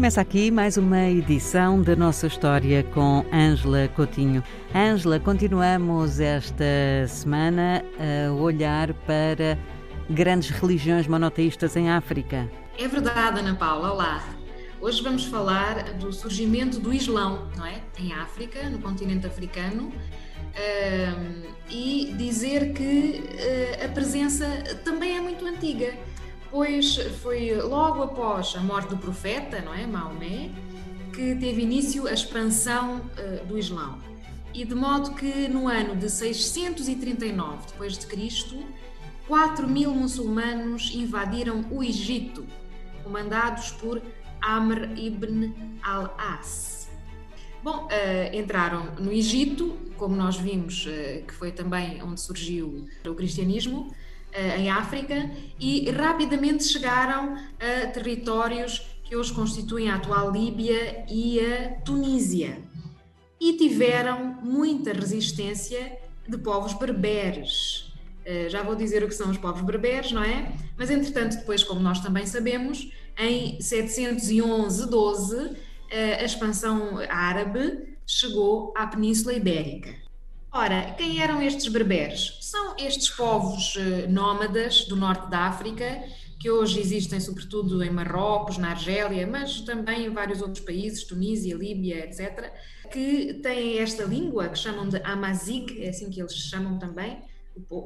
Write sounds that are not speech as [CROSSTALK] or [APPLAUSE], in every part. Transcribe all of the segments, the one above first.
Começa aqui mais uma edição da nossa história com Ângela Coutinho. Ângela, continuamos esta semana a olhar para grandes religiões monoteístas em África. É verdade, Ana Paula. Olá. Hoje vamos falar do surgimento do Islão, não é? Em África, no continente africano, e dizer que uh, a presença também é muito antiga pois foi logo após a morte do profeta, não é, Maomé, que teve início a expansão uh, do Islão. E de modo que no ano de 639 depois de Cristo, 4 mil muçulmanos invadiram o Egito, comandados por Amr ibn al-As. Bom, uh, entraram no Egito, como nós vimos, uh, que foi também onde surgiu o cristianismo, em África e rapidamente chegaram a territórios que hoje constituem a atual Líbia e a Tunísia. E tiveram muita resistência de povos berberes. Eh, já vou dizer o que são os povos berberes, não é? Mas, entretanto, depois, como nós também sabemos, em 711-12, eh, a expansão árabe chegou à Península Ibérica. Ora, quem eram estes berberes? São estes povos eh, nómadas do norte da África, que hoje existem sobretudo em Marrocos, na Argélia, mas também em vários outros países, Tunísia, Líbia, etc., que têm esta língua que chamam de Amazigh, é assim que eles chamam também,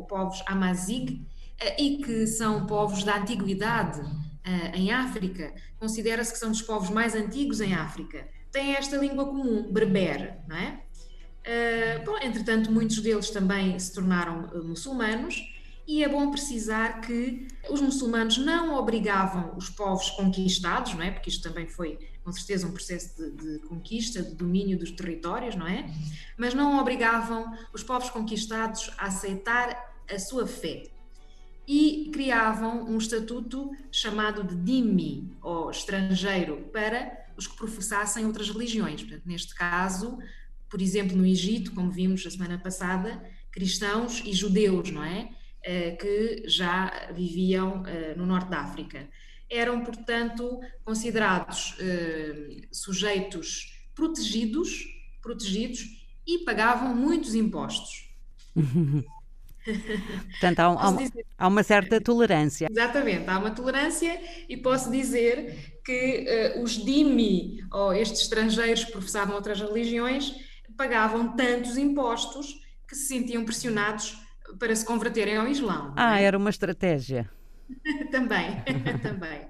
povos Amazigh, eh, e que são povos da antiguidade eh, em África. Considera-se que são dos povos mais antigos em África. Têm esta língua comum, berber, não é? Uh, bom, entretanto, muitos deles também se tornaram uh, muçulmanos, e é bom precisar que os muçulmanos não obrigavam os povos conquistados, não é? Porque isto também foi, com certeza, um processo de, de conquista, de domínio dos territórios, não é? Mas não obrigavam os povos conquistados a aceitar a sua fé. E criavam um estatuto chamado de dhimmi, ou estrangeiro, para os que professassem outras religiões. Portanto, neste caso, por exemplo, no Egito, como vimos a semana passada, cristãos e judeus, não é? Eh, que já viviam eh, no norte da África. Eram, portanto, considerados eh, sujeitos protegidos, protegidos e pagavam muitos impostos. [LAUGHS] Portanto, há, há, há, uma certa tolerância. Exatamente, há uma tolerância e posso dizer que uh, os dimi, ou estes estrangeiros que professavam outras religiões, pagavam tantos impostos que se sentiam pressionados para se converterem ao Islão. Ah, é? era uma estratégia. [LAUGHS] também, [LAUGHS] também.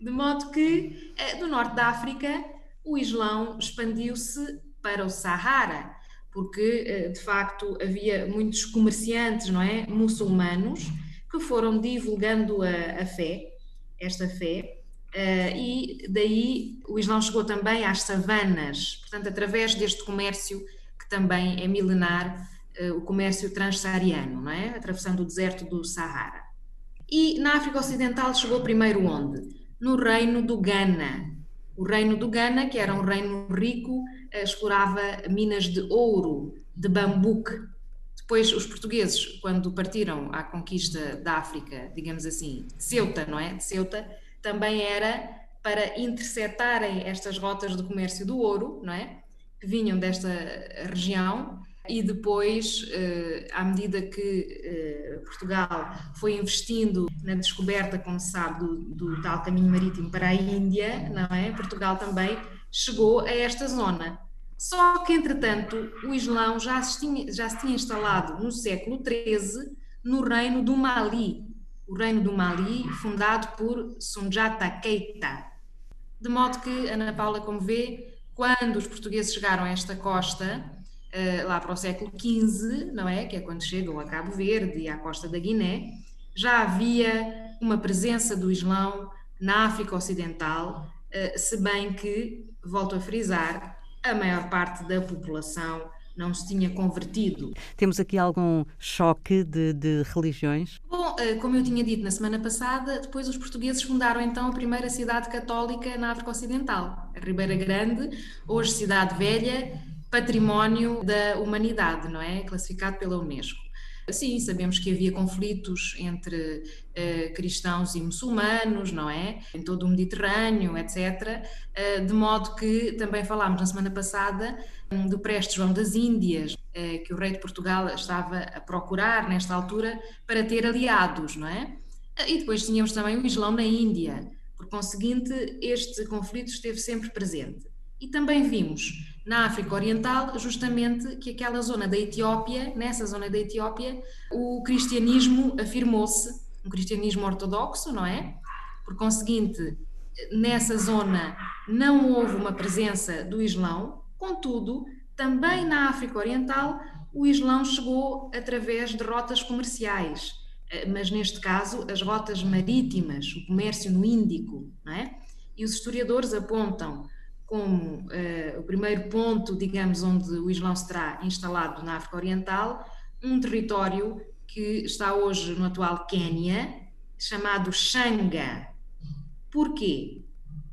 De modo que, eh, do norte da África, o Islão expandiu-se para o Sahara, porque, eh, de facto, havia muitos comerciantes, não é, muçulmanos, que foram divulgando a, a fé, esta fé, Uh, e daí o Islão chegou também às savanas, portanto, através deste comércio que também é milenar, uh, o comércio transsaariano, não é? Atravessando o deserto do Sahara. E na África Ocidental chegou primeiro onde? No reino do Ghana. O reino do Ghana, que era um reino rico, uh, explorava minas de ouro, de bambuque. Depois, os portugueses, quando partiram à conquista da África, digamos assim, de Ceuta, não é? De Ceuta, também era para interceptarem estas rotas de comércio do ouro, não é? Que vinham desta região e depois, eh, à medida que eh, Portugal foi investindo na descoberta, como se sabe, do, do, tal caminho marítimo para a Índia, não é? Portugal também chegou a esta zona. Só que, entretanto, o Islão já se tinha, já se tinha instalado no século XIII no reino do Mali, o reino do Mali, fundado por Sunjata Keita. De modo que, Ana Paula, como vê, quando os portugueses chegaram a esta costa, uh, lá para o século XV, não é? Que é quando chegam a Cabo Verde e à costa da Guiné, já havia uma presença do Islão na África Ocidental, uh, se bem que, volto a frisar, a maior parte da população não se tinha convertido. Temos aqui algum choque de, de religiões? Bom, eh, como eu tinha dito na semana passada, depois os portugueses fundaram então a primeira cidade católica na África Ocidental, a Ribeira Grande, hoje cidade velha, património da humanidade, não é? Classificado pela Unesco. Sim, sabemos que havia conflitos entre uh, cristãos e muçulmanos, não é? Em todo o Mediterrâneo, etc. Uh, de modo que também falámos na semana passada um, do Preste João das Índias, uh, que o rei de Portugal estava a procurar nesta altura para ter aliados, não é? E depois tínhamos também o Islão na Índia. Por conseguinte, este conflito esteve sempre presente. E também vimos na África Oriental, justamente que aquela zona da Etiópia, nessa zona da Etiópia, o cristianismo afirmou-se, um cristianismo ortodoxo, não é? Por conseguinte, nessa zona não houve uma presença do Islão, contudo, também na África Oriental, o Islão chegou através de rotas comerciais, eh, mas neste caso as rotas marítimas, o comércio no Índico, não é? E os historiadores apontam como uh, o primeiro ponto, digamos, onde o Islão se terá instalado na África Oriental, um território que está hoje no atual Quênia, chamado Xanga. Porquê?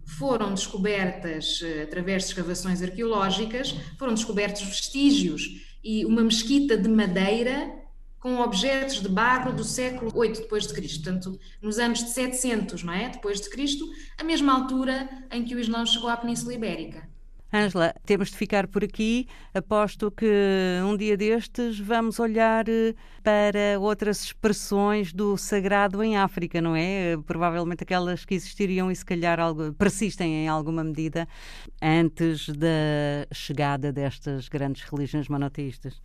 Foram descobertas, uh, através de escavações arqueológicas, foram descobertos vestígios e uma mesquita de madeira com objetos de barro do século 8 depois de Cristo, portanto, nos anos de 700, não é? Depois de Cristo, a mesma altura em que o Islão chegou à Península Ibérica. Ângela, temos de ficar por aqui. Aposto que um dia destes vamos olhar eh, para outras expressões do sagrado em África, não é? Provavelmente aquelas que existiriam e se calhar persistem em alguma medida antes da chegada destas grandes religiões monoteístas.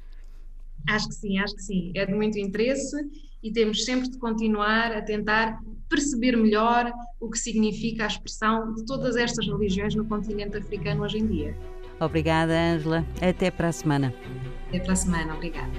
Acho que sim, acho que sim. É de muito interesse e temos sempre de continuar a tentar perceber melhor o que significa a expressão de todas estas religiões no continente africano hoje em dia. Obrigada, Ângela. Até para a semana. Até para a semana. Obrigada.